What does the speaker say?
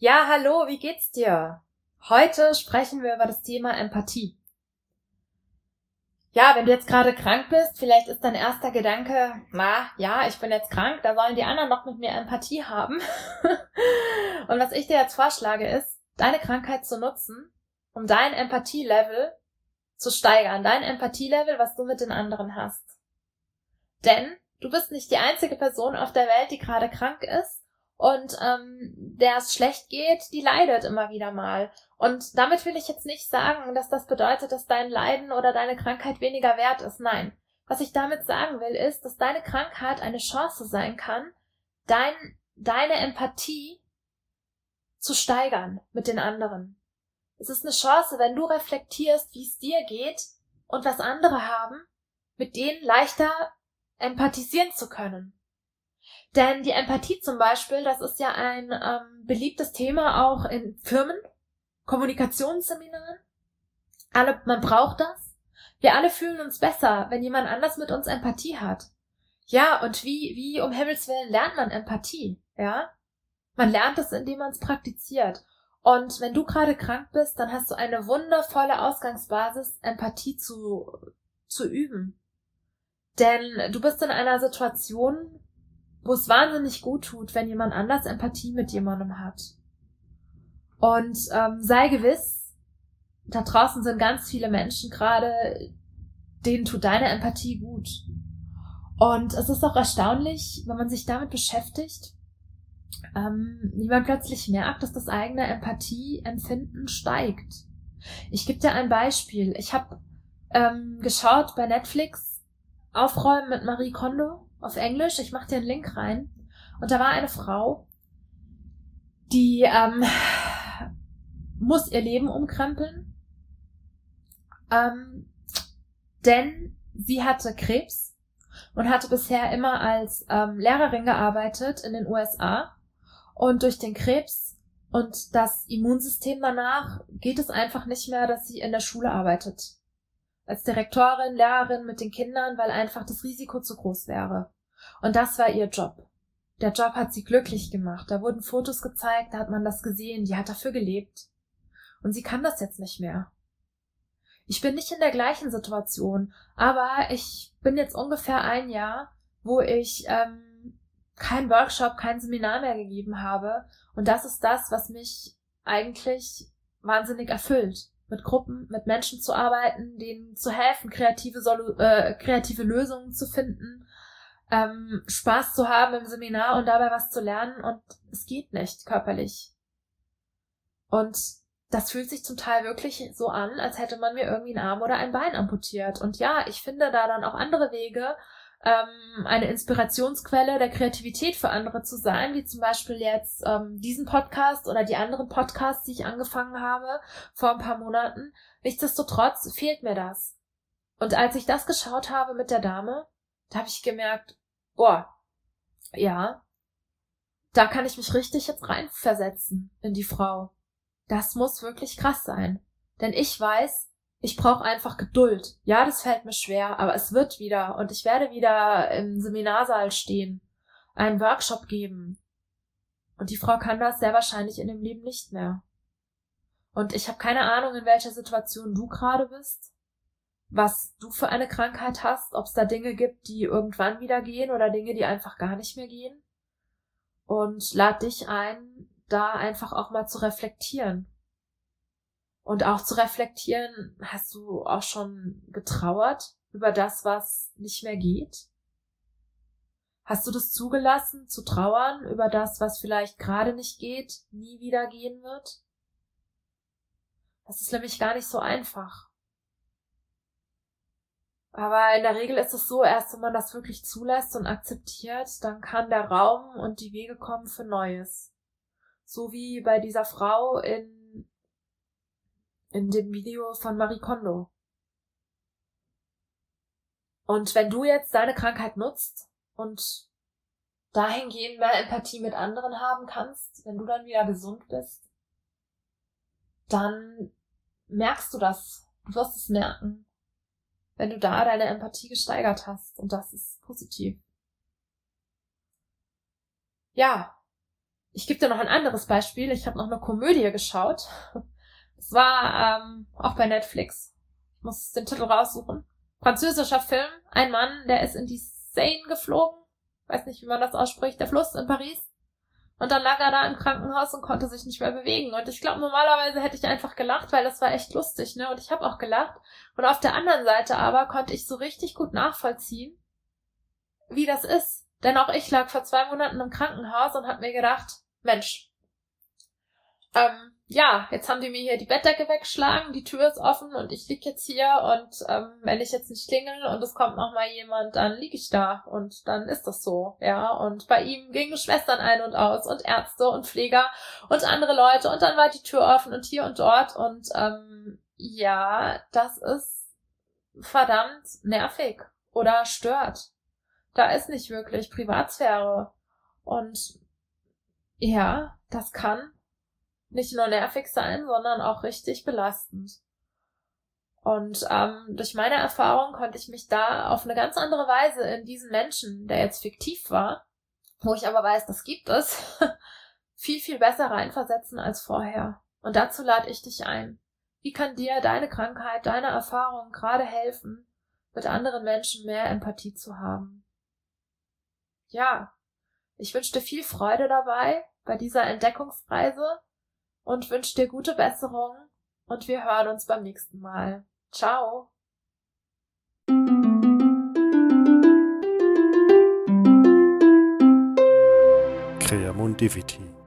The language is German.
Ja, hallo, wie geht's dir? Heute sprechen wir über das Thema Empathie. Ja, wenn du jetzt gerade krank bist, vielleicht ist dein erster Gedanke, na, ja, ich bin jetzt krank, da sollen die anderen noch mit mir Empathie haben. Und was ich dir jetzt vorschlage ist, deine Krankheit zu nutzen, um dein Empathielevel zu steigern, dein Empathielevel, was du mit den anderen hast. Denn du bist nicht die einzige Person auf der Welt, die gerade krank ist und ähm, der es schlecht geht, die leidet immer wieder mal. Und damit will ich jetzt nicht sagen, dass das bedeutet, dass dein Leiden oder deine Krankheit weniger wert ist. Nein. Was ich damit sagen will, ist, dass deine Krankheit eine Chance sein kann, dein, deine Empathie zu steigern mit den anderen. Es ist eine Chance, wenn du reflektierst, wie es dir geht und was andere haben, mit denen leichter empathisieren zu können. Denn die Empathie zum Beispiel, das ist ja ein ähm, beliebtes Thema auch in Firmen, Kommunikationsseminaren. Alle, man braucht das. Wir alle fühlen uns besser, wenn jemand anders mit uns Empathie hat. Ja, und wie, wie um Himmels Willen lernt man Empathie? Ja? Man lernt es, indem man es praktiziert. Und wenn du gerade krank bist, dann hast du eine wundervolle Ausgangsbasis, Empathie zu, zu üben. Denn du bist in einer Situation, wo es wahnsinnig gut tut, wenn jemand anders Empathie mit jemandem hat. Und ähm, sei gewiss, da draußen sind ganz viele Menschen gerade, denen tut deine Empathie gut. Und es ist auch erstaunlich, wenn man sich damit beschäftigt, ähm, wie man plötzlich merkt, dass das eigene Empathieempfinden steigt. Ich gebe dir ein Beispiel. Ich habe ähm, geschaut bei Netflix Aufräumen mit Marie Kondo auf Englisch. Ich mache dir einen Link rein. Und da war eine Frau, die ähm, muss ihr Leben umkrempeln, ähm, denn sie hatte Krebs und hatte bisher immer als ähm, Lehrerin gearbeitet in den USA. Und durch den Krebs und das Immunsystem danach geht es einfach nicht mehr, dass sie in der Schule arbeitet. Als Direktorin, Lehrerin mit den Kindern, weil einfach das Risiko zu groß wäre. Und das war ihr Job. Der Job hat sie glücklich gemacht. Da wurden Fotos gezeigt, da hat man das gesehen, die hat dafür gelebt. Und sie kann das jetzt nicht mehr. Ich bin nicht in der gleichen Situation, aber ich bin jetzt ungefähr ein Jahr, wo ich ähm, kein Workshop, kein Seminar mehr gegeben habe. Und das ist das, was mich eigentlich wahnsinnig erfüllt. Mit Gruppen, mit Menschen zu arbeiten, denen zu helfen, kreative, Solu äh, kreative Lösungen zu finden ähm, Spaß zu haben im Seminar und dabei was zu lernen und es geht nicht körperlich. Und das fühlt sich zum Teil wirklich so an, als hätte man mir irgendwie einen Arm oder ein Bein amputiert. Und ja, ich finde da dann auch andere Wege, ähm, eine Inspirationsquelle der Kreativität für andere zu sein, wie zum Beispiel jetzt ähm, diesen Podcast oder die anderen Podcasts, die ich angefangen habe vor ein paar Monaten. Nichtsdestotrotz fehlt mir das. Und als ich das geschaut habe mit der Dame, da habe ich gemerkt, boah, ja, da kann ich mich richtig jetzt reinversetzen in die Frau. Das muss wirklich krass sein. Denn ich weiß, ich brauche einfach Geduld. Ja, das fällt mir schwer, aber es wird wieder und ich werde wieder im Seminarsaal stehen, einen Workshop geben. Und die Frau kann das sehr wahrscheinlich in dem Leben nicht mehr. Und ich habe keine Ahnung, in welcher Situation du gerade bist was du für eine Krankheit hast, ob es da Dinge gibt, die irgendwann wieder gehen oder Dinge, die einfach gar nicht mehr gehen. Und lad dich ein, da einfach auch mal zu reflektieren. Und auch zu reflektieren, hast du auch schon getrauert über das, was nicht mehr geht? Hast du das zugelassen, zu trauern über das, was vielleicht gerade nicht geht, nie wieder gehen wird? Das ist nämlich gar nicht so einfach. Aber in der Regel ist es so, erst wenn man das wirklich zulässt und akzeptiert, dann kann der Raum und die Wege kommen für Neues. So wie bei dieser Frau in, in dem Video von Marie Kondo. Und wenn du jetzt deine Krankheit nutzt und dahingehend mehr Empathie mit anderen haben kannst, wenn du dann wieder gesund bist, dann merkst du das. Du wirst es merken wenn du da deine Empathie gesteigert hast. Und das ist positiv. Ja, ich gebe dir noch ein anderes Beispiel. Ich habe noch eine Komödie geschaut. Es war ähm, auch bei Netflix. Ich muss den Titel raussuchen. Französischer Film. Ein Mann, der ist in die Seine geflogen. Weiß nicht, wie man das ausspricht. Der Fluss in Paris. Und dann lag er da im Krankenhaus und konnte sich nicht mehr bewegen. Und ich glaube, normalerweise hätte ich einfach gelacht, weil das war echt lustig, ne? Und ich habe auch gelacht. Und auf der anderen Seite aber konnte ich so richtig gut nachvollziehen, wie das ist. Denn auch ich lag vor zwei Monaten im Krankenhaus und habe mir gedacht, Mensch, ähm, ja, jetzt haben die mir hier die Bettdecke weggeschlagen, die Tür ist offen und ich lieg jetzt hier und ähm, wenn ich jetzt nicht klingel und es kommt noch mal jemand, dann lieg ich da und dann ist das so, ja. Und bei ihm gingen Schwestern ein und aus und Ärzte und Pfleger und andere Leute und dann war die Tür offen und hier und dort und ähm, ja, das ist verdammt nervig oder stört. Da ist nicht wirklich Privatsphäre und ja, das kann nicht nur nervig sein, sondern auch richtig belastend. Und ähm, durch meine Erfahrung konnte ich mich da auf eine ganz andere Weise in diesen Menschen, der jetzt fiktiv war, wo ich aber weiß, das gibt es, viel, viel besser reinversetzen als vorher. Und dazu lade ich dich ein. Wie kann dir deine Krankheit, deine Erfahrung gerade helfen, mit anderen Menschen mehr Empathie zu haben? Ja, ich wünsche dir viel Freude dabei bei dieser Entdeckungsreise und wünsche dir gute Besserung und wir hören uns beim nächsten Mal. Ciao. Creamondivity